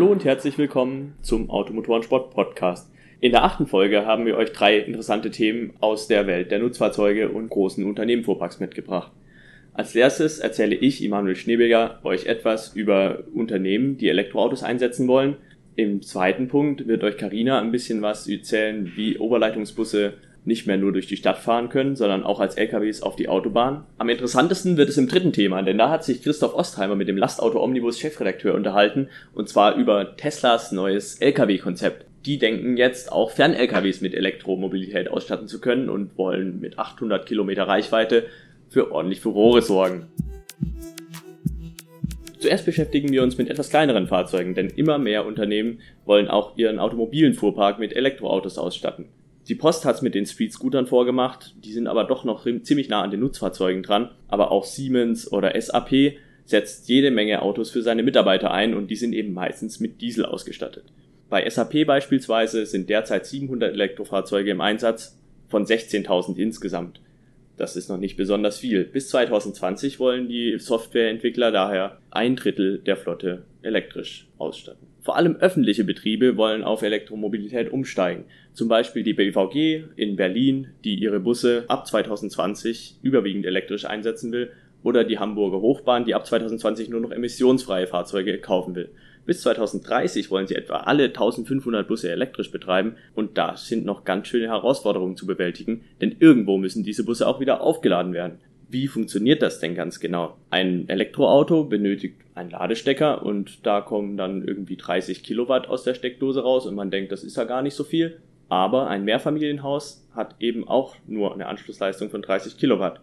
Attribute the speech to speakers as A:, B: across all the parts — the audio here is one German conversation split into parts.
A: Hallo und herzlich willkommen zum Automotorensport Podcast. In der achten Folge haben wir euch drei interessante Themen aus der Welt der Nutzfahrzeuge und großen Unternehmenfuhrparks mitgebracht. Als erstes erzähle ich, Immanuel Schneeberger, euch etwas über Unternehmen, die Elektroautos einsetzen wollen. Im zweiten Punkt wird euch Karina ein bisschen was erzählen, wie Oberleitungsbusse nicht mehr nur durch die Stadt fahren können, sondern auch als LKWs auf die Autobahn. Am interessantesten wird es im dritten Thema, denn da hat sich Christoph Ostheimer mit dem Lastauto Omnibus Chefredakteur unterhalten und zwar über Teslas neues LKW-Konzept. Die denken jetzt auch Fern-LKWs mit Elektromobilität ausstatten zu können und wollen mit 800 Kilometer Reichweite für ordentlich Furore sorgen. Zuerst beschäftigen wir uns mit etwas kleineren Fahrzeugen, denn immer mehr Unternehmen wollen auch ihren automobilen Fuhrpark mit Elektroautos ausstatten. Die Post hat's mit den Street-Scootern vorgemacht, die sind aber doch noch ziemlich nah an den Nutzfahrzeugen dran. Aber auch Siemens oder SAP setzt jede Menge Autos für seine Mitarbeiter ein und die sind eben meistens mit Diesel ausgestattet. Bei SAP beispielsweise sind derzeit 700 Elektrofahrzeuge im Einsatz von 16.000 insgesamt. Das ist noch nicht besonders viel. Bis 2020 wollen die Softwareentwickler daher ein Drittel der Flotte elektrisch ausstatten. Vor allem öffentliche Betriebe wollen auf Elektromobilität umsteigen. Zum Beispiel die BVG in Berlin, die ihre Busse ab 2020 überwiegend elektrisch einsetzen will, oder die Hamburger Hochbahn, die ab 2020 nur noch emissionsfreie Fahrzeuge kaufen will. Bis 2030 wollen sie etwa alle 1500 Busse elektrisch betreiben und da sind noch ganz schöne Herausforderungen zu bewältigen, denn irgendwo müssen diese Busse auch wieder aufgeladen werden. Wie funktioniert das denn ganz genau? Ein Elektroauto benötigt einen Ladestecker und da kommen dann irgendwie 30 Kilowatt aus der Steckdose raus und man denkt, das ist ja gar nicht so viel. Aber ein Mehrfamilienhaus hat eben auch nur eine Anschlussleistung von 30 Kilowatt.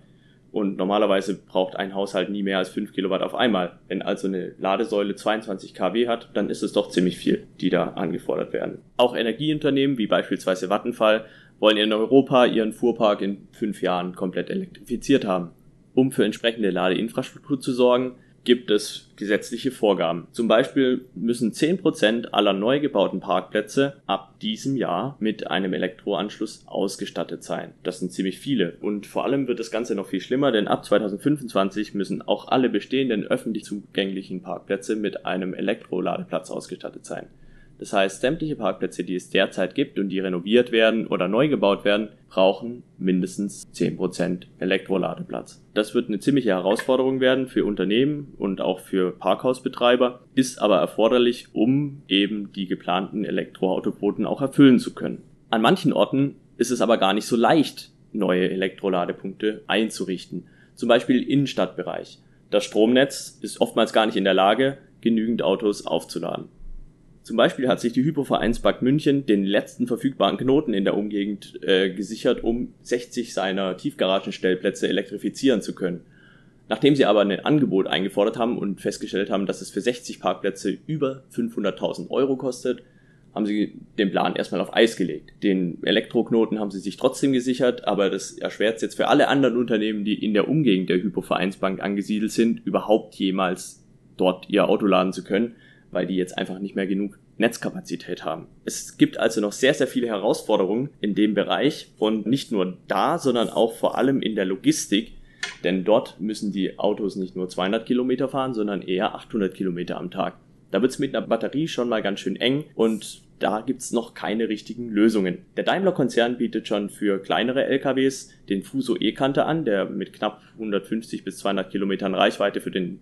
A: Und normalerweise braucht ein Haushalt nie mehr als 5 Kilowatt auf einmal. Wenn also eine Ladesäule 22 kW hat, dann ist es doch ziemlich viel, die da angefordert werden. Auch Energieunternehmen wie beispielsweise Vattenfall wollen in Europa ihren Fuhrpark in fünf Jahren komplett elektrifiziert haben. Um für entsprechende Ladeinfrastruktur zu sorgen, gibt es gesetzliche Vorgaben. Zum Beispiel müssen 10% aller neu gebauten Parkplätze ab diesem Jahr mit einem Elektroanschluss ausgestattet sein. Das sind ziemlich viele. Und vor allem wird das Ganze noch viel schlimmer, denn ab 2025 müssen auch alle bestehenden öffentlich zugänglichen Parkplätze mit einem Elektroladeplatz ausgestattet sein. Das heißt, sämtliche Parkplätze, die es derzeit gibt und die renoviert werden oder neu gebaut werden, brauchen mindestens 10% Elektroladeplatz. Das wird eine ziemliche Herausforderung werden für Unternehmen und auch für Parkhausbetreiber, ist aber erforderlich, um eben die geplanten Elektroautoquoten auch erfüllen zu können. An manchen Orten ist es aber gar nicht so leicht, neue Elektroladepunkte einzurichten. Zum Beispiel Innenstadtbereich. Das Stromnetz ist oftmals gar nicht in der Lage, genügend Autos aufzuladen. Zum Beispiel hat sich die Hypovereinsbank München den letzten verfügbaren Knoten in der Umgegend äh, gesichert, um 60 seiner Tiefgaragenstellplätze elektrifizieren zu können. Nachdem sie aber ein Angebot eingefordert haben und festgestellt haben, dass es für 60 Parkplätze über 500.000 Euro kostet, haben sie den Plan erstmal auf Eis gelegt. Den Elektroknoten haben sie sich trotzdem gesichert, aber das erschwert es jetzt für alle anderen Unternehmen, die in der Umgegend der Hypovereinsbank angesiedelt sind, überhaupt jemals dort ihr Auto laden zu können weil die jetzt einfach nicht mehr genug Netzkapazität haben. Es gibt also noch sehr, sehr viele Herausforderungen in dem Bereich und nicht nur da, sondern auch vor allem in der Logistik, denn dort müssen die Autos nicht nur 200 Kilometer fahren, sondern eher 800 Kilometer am Tag. Da wird's mit einer Batterie schon mal ganz schön eng und da gibt's noch keine richtigen Lösungen. Der Daimler-Konzern bietet schon für kleinere LKWs den Fuso E-Kante an, der mit knapp 150 bis 200 Kilometern Reichweite für den,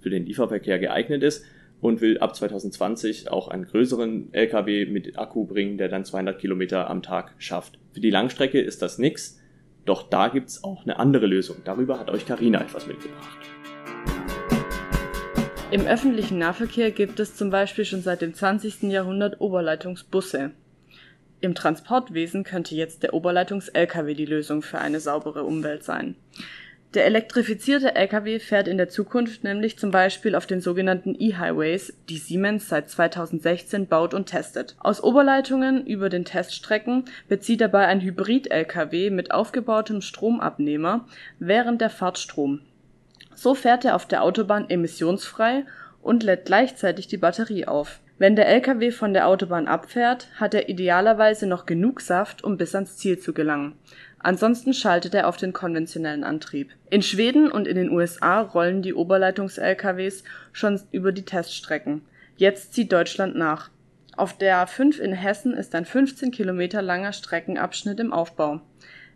A: für den Lieferverkehr geeignet ist und will ab 2020 auch einen größeren LKW mit Akku bringen, der dann 200 Kilometer am Tag schafft. Für die Langstrecke ist das nix, doch da gibt's auch eine andere Lösung. Darüber hat euch Karina etwas mitgebracht.
B: Im öffentlichen Nahverkehr gibt es zum Beispiel schon seit dem 20. Jahrhundert Oberleitungsbusse. Im Transportwesen könnte jetzt der Oberleitungs-LKW die Lösung für eine saubere Umwelt sein. Der elektrifizierte Lkw fährt in der Zukunft nämlich zum Beispiel auf den sogenannten E-Highways, die Siemens seit 2016 baut und testet. Aus Oberleitungen über den Teststrecken bezieht dabei ein Hybrid-Lkw mit aufgebautem Stromabnehmer während der Fahrt Strom. So fährt er auf der Autobahn emissionsfrei und lädt gleichzeitig die Batterie auf. Wenn der Lkw von der Autobahn abfährt, hat er idealerweise noch genug Saft, um bis ans Ziel zu gelangen Ansonsten schaltet er auf den konventionellen Antrieb. In Schweden und in den USA rollen die Oberleitungs-LKWs schon über die Teststrecken. Jetzt zieht Deutschland nach. Auf der A5 in Hessen ist ein 15 Kilometer langer Streckenabschnitt im Aufbau.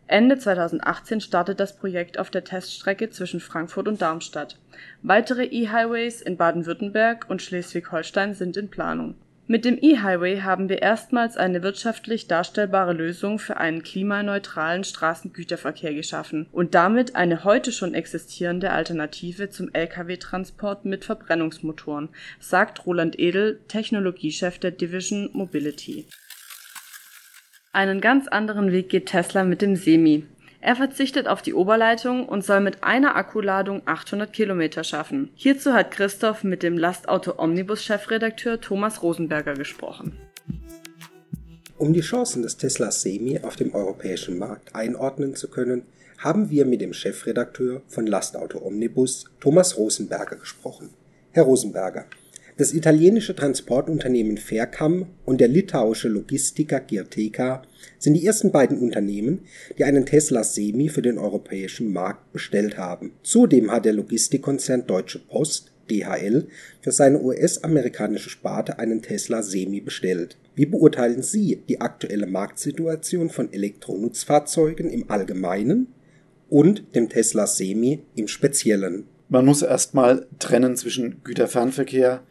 B: Ende 2018 startet das Projekt auf der Teststrecke zwischen Frankfurt und Darmstadt. Weitere E-Highways in Baden-Württemberg und Schleswig-Holstein sind in Planung mit dem E-Highway haben wir erstmals eine wirtschaftlich darstellbare Lösung für einen klimaneutralen Straßengüterverkehr geschaffen und damit eine heute schon existierende Alternative zum Lkw-Transport mit Verbrennungsmotoren, sagt Roland Edel, Technologiechef der Division Mobility. Einen ganz anderen Weg geht Tesla mit dem Semi er verzichtet auf die Oberleitung und soll mit einer Akkuladung 800 Kilometer schaffen. Hierzu hat Christoph mit dem Lastauto Omnibus Chefredakteur Thomas Rosenberger gesprochen.
C: Um die Chancen des Tesla Semi auf dem europäischen Markt einordnen zu können, haben wir mit dem Chefredakteur von Lastauto Omnibus, Thomas Rosenberger, gesprochen. Herr Rosenberger, das italienische Transportunternehmen Faircam und der litauische Logistiker Girteka sind die ersten beiden Unternehmen, die einen Tesla Semi für den europäischen Markt bestellt haben. Zudem hat der Logistikkonzern Deutsche Post DHL für seine US-amerikanische Sparte einen Tesla Semi bestellt. Wie beurteilen Sie die aktuelle Marktsituation von Elektronutzfahrzeugen im Allgemeinen und dem Tesla Semi im Speziellen?
D: Man muss erstmal trennen zwischen Güterfernverkehr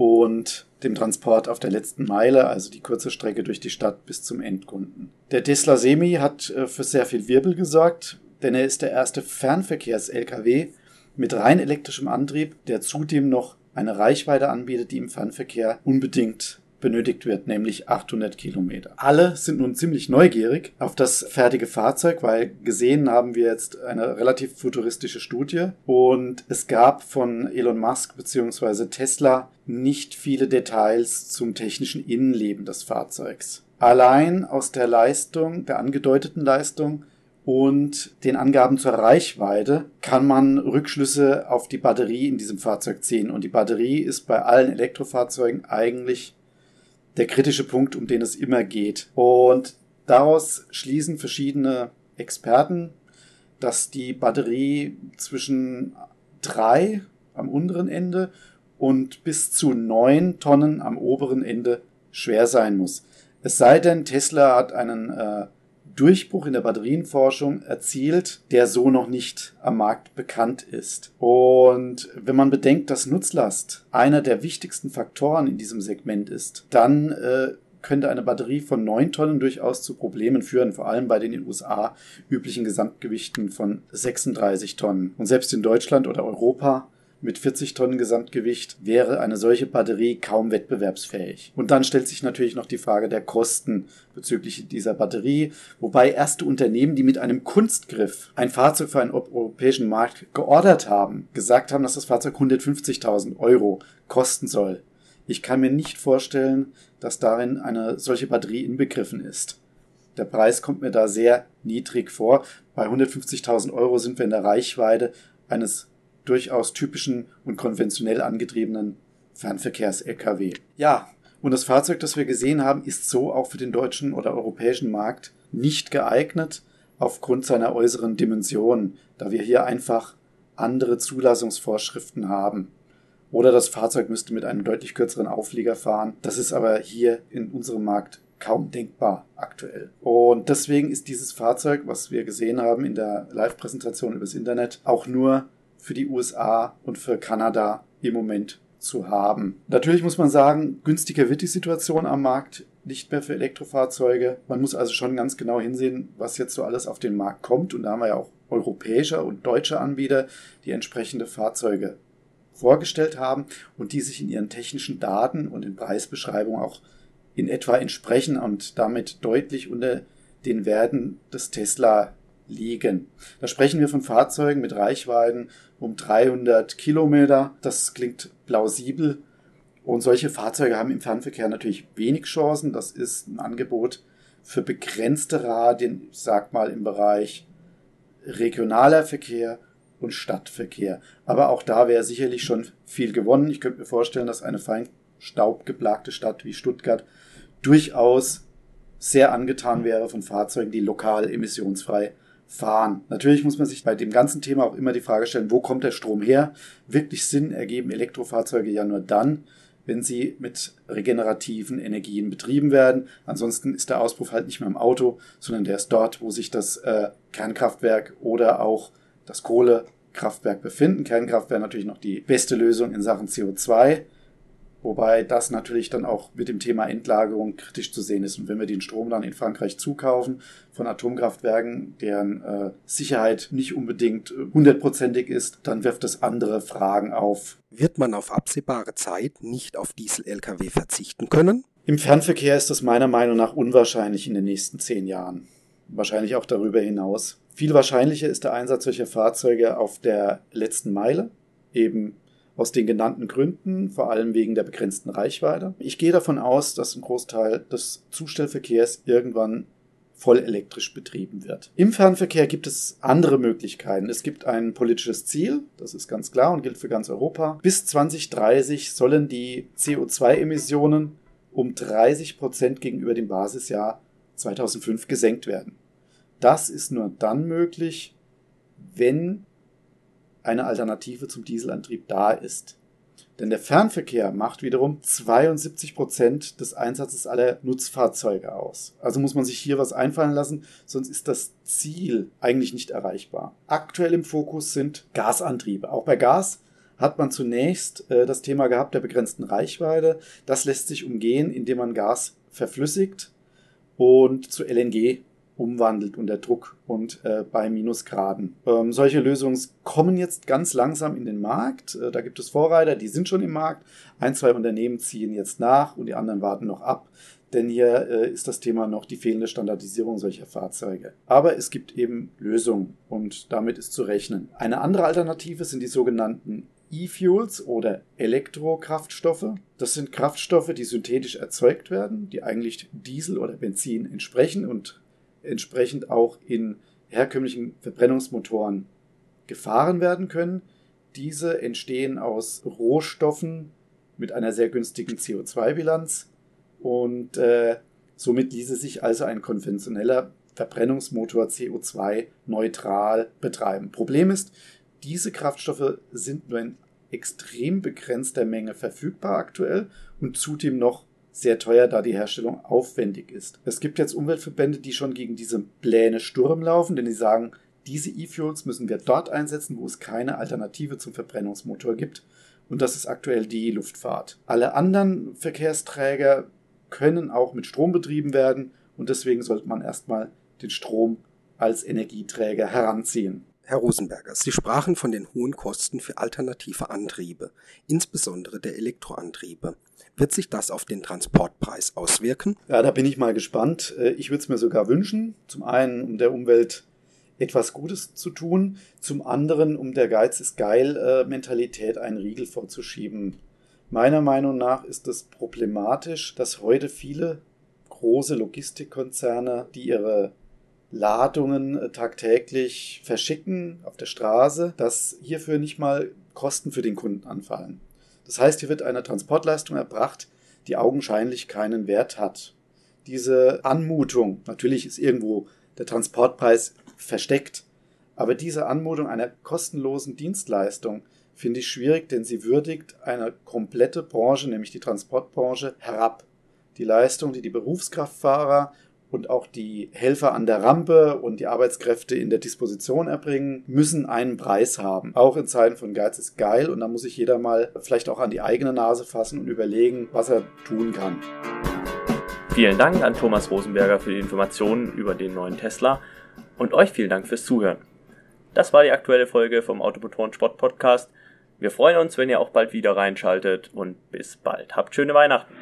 D: und dem Transport auf der letzten Meile, also die kurze Strecke durch die Stadt bis zum Endkunden. Der Tesla Semi hat äh, für sehr viel Wirbel gesorgt, denn er ist der erste Fernverkehrs-Lkw mit rein elektrischem Antrieb, der zudem noch eine Reichweite anbietet, die im Fernverkehr unbedingt benötigt wird, nämlich 800 Kilometer. Alle sind nun ziemlich neugierig auf das fertige Fahrzeug, weil gesehen haben wir jetzt eine relativ futuristische Studie und es gab von Elon Musk bzw. Tesla nicht viele Details zum technischen Innenleben des Fahrzeugs. Allein aus der Leistung, der angedeuteten Leistung und den Angaben zur Reichweite kann man Rückschlüsse auf die Batterie in diesem Fahrzeug ziehen. Und die Batterie ist bei allen Elektrofahrzeugen eigentlich der kritische Punkt, um den es immer geht. Und daraus schließen verschiedene Experten, dass die Batterie zwischen drei am unteren Ende und bis zu neun Tonnen am oberen Ende schwer sein muss. Es sei denn, Tesla hat einen äh, Durchbruch in der Batterienforschung erzielt, der so noch nicht am Markt bekannt ist. Und wenn man bedenkt, dass Nutzlast einer der wichtigsten Faktoren in diesem Segment ist, dann äh, könnte eine Batterie von 9 Tonnen durchaus zu Problemen führen, vor allem bei den in den USA üblichen Gesamtgewichten von 36 Tonnen. Und selbst in Deutschland oder Europa mit 40 Tonnen Gesamtgewicht wäre eine solche Batterie kaum wettbewerbsfähig. Und dann stellt sich natürlich noch die Frage der Kosten bezüglich dieser Batterie, wobei erste Unternehmen, die mit einem Kunstgriff ein Fahrzeug für einen europäischen Markt geordert haben, gesagt haben, dass das Fahrzeug 150.000 Euro kosten soll. Ich kann mir nicht vorstellen, dass darin eine solche Batterie inbegriffen ist. Der Preis kommt mir da sehr niedrig vor. Bei 150.000 Euro sind wir in der Reichweite eines durchaus typischen und konventionell angetriebenen Fernverkehrs-Lkw. Ja, und das Fahrzeug, das wir gesehen haben, ist so auch für den deutschen oder europäischen Markt nicht geeignet aufgrund seiner äußeren Dimension, da wir hier einfach andere Zulassungsvorschriften haben. Oder das Fahrzeug müsste mit einem deutlich kürzeren Auflieger fahren. Das ist aber hier in unserem Markt kaum denkbar aktuell. Und deswegen ist dieses Fahrzeug, was wir gesehen haben in der Live-Präsentation übers Internet, auch nur für die USA und für Kanada im Moment zu haben. Natürlich muss man sagen, günstiger wird die Situation am Markt nicht mehr für Elektrofahrzeuge. Man muss also schon ganz genau hinsehen, was jetzt so alles auf den Markt kommt. Und da haben wir ja auch europäische und deutsche Anbieter, die entsprechende Fahrzeuge vorgestellt haben und die sich in ihren technischen Daten und in Preisbeschreibungen auch in etwa entsprechen und damit deutlich unter den Werten des Tesla liegen. Da sprechen wir von Fahrzeugen mit Reichweiten um 300 Kilometer. Das klingt plausibel. Und solche Fahrzeuge haben im Fernverkehr natürlich wenig Chancen. Das ist ein Angebot für begrenzte Radien, ich sag mal im Bereich regionaler Verkehr und Stadtverkehr. Aber auch da wäre sicherlich schon viel gewonnen. Ich könnte mir vorstellen, dass eine fein staubgeplagte Stadt wie Stuttgart durchaus sehr angetan wäre von Fahrzeugen, die lokal emissionsfrei fahren. Natürlich muss man sich bei dem ganzen Thema auch immer die Frage stellen, wo kommt der Strom her? Wirklich Sinn ergeben Elektrofahrzeuge ja nur dann, wenn sie mit regenerativen Energien betrieben werden. Ansonsten ist der Auspuff halt nicht mehr im Auto, sondern der ist dort, wo sich das äh, Kernkraftwerk oder auch das Kohlekraftwerk befinden. Kernkraft wäre natürlich noch die beste Lösung in Sachen CO2. Wobei das natürlich dann auch mit dem Thema Endlagerung kritisch zu sehen ist. Und wenn wir den Strom dann in Frankreich zukaufen von Atomkraftwerken, deren äh, Sicherheit nicht unbedingt äh, hundertprozentig ist, dann wirft das andere Fragen auf.
C: Wird man auf absehbare Zeit nicht auf Diesel-Lkw verzichten können?
D: Im Fernverkehr ist das meiner Meinung nach unwahrscheinlich in den nächsten zehn Jahren. Wahrscheinlich auch darüber hinaus. Viel wahrscheinlicher ist der Einsatz solcher Fahrzeuge auf der letzten Meile, eben aus den genannten Gründen, vor allem wegen der begrenzten Reichweite. Ich gehe davon aus, dass ein Großteil des Zustellverkehrs irgendwann voll elektrisch betrieben wird. Im Fernverkehr gibt es andere Möglichkeiten. Es gibt ein politisches Ziel, das ist ganz klar und gilt für ganz Europa. Bis 2030 sollen die CO2-Emissionen um 30 Prozent gegenüber dem Basisjahr 2005 gesenkt werden. Das ist nur dann möglich, wenn eine Alternative zum Dieselantrieb da ist. Denn der Fernverkehr macht wiederum 72 Prozent des Einsatzes aller Nutzfahrzeuge aus. Also muss man sich hier was einfallen lassen, sonst ist das Ziel eigentlich nicht erreichbar. Aktuell im Fokus sind Gasantriebe. Auch bei Gas hat man zunächst äh, das Thema gehabt der begrenzten Reichweite. Das lässt sich umgehen, indem man Gas verflüssigt und zu LNG umwandelt unter Druck und äh, bei Minusgraden. Ähm, solche Lösungen kommen jetzt ganz langsam in den Markt. Äh, da gibt es Vorreiter, die sind schon im Markt. Ein, zwei Unternehmen ziehen jetzt nach und die anderen warten noch ab. Denn hier äh, ist das Thema noch die fehlende Standardisierung solcher Fahrzeuge. Aber es gibt eben Lösungen und damit ist zu rechnen. Eine andere Alternative sind die sogenannten E-Fuels oder Elektrokraftstoffe. Das sind Kraftstoffe, die synthetisch erzeugt werden, die eigentlich Diesel oder Benzin entsprechen und entsprechend auch in herkömmlichen Verbrennungsmotoren gefahren werden können. Diese entstehen aus Rohstoffen mit einer sehr günstigen CO2-Bilanz und äh, somit ließe sich also ein konventioneller Verbrennungsmotor CO2-neutral betreiben. Problem ist, diese Kraftstoffe sind nur in extrem begrenzter Menge verfügbar aktuell und zudem noch sehr teuer, da die Herstellung aufwendig ist. Es gibt jetzt Umweltverbände, die schon gegen diese Pläne Sturm laufen, denn die sagen, diese E-Fuels müssen wir dort einsetzen, wo es keine Alternative zum Verbrennungsmotor gibt. Und das ist aktuell die Luftfahrt. Alle anderen Verkehrsträger können auch mit Strom betrieben werden und deswegen sollte man erstmal den Strom als Energieträger heranziehen.
C: Herr Rosenberger, Sie sprachen von den hohen Kosten für alternative Antriebe, insbesondere der Elektroantriebe. Wird sich das auf den Transportpreis auswirken?
D: Ja, da bin ich mal gespannt. Äh, ich würde es mir sogar wünschen. Zum einen, um der Umwelt etwas Gutes zu tun, zum anderen, um der Geiz ist geil äh, Mentalität einen Riegel vorzuschieben. Meiner Meinung nach ist es problematisch, dass heute viele große Logistikkonzerne, die ihre Ladungen äh, tagtäglich verschicken auf der Straße, dass hierfür nicht mal Kosten für den Kunden anfallen. Das heißt, hier wird eine Transportleistung erbracht, die augenscheinlich keinen Wert hat. Diese Anmutung, natürlich ist irgendwo der Transportpreis versteckt, aber diese Anmutung einer kostenlosen Dienstleistung finde ich schwierig, denn sie würdigt eine komplette Branche, nämlich die Transportbranche, herab. Die Leistung, die die Berufskraftfahrer und auch die Helfer an der Rampe und die Arbeitskräfte in der Disposition erbringen, müssen einen Preis haben. Auch in Zeiten von Geiz ist geil und da muss sich jeder mal vielleicht auch an die eigene Nase fassen und überlegen, was er tun kann.
A: Vielen Dank an Thomas Rosenberger für die Informationen über den neuen Tesla und euch vielen Dank fürs Zuhören. Das war die aktuelle Folge vom Automotoren Sport Podcast. Wir freuen uns, wenn ihr auch bald wieder reinschaltet und bis bald. Habt schöne Weihnachten.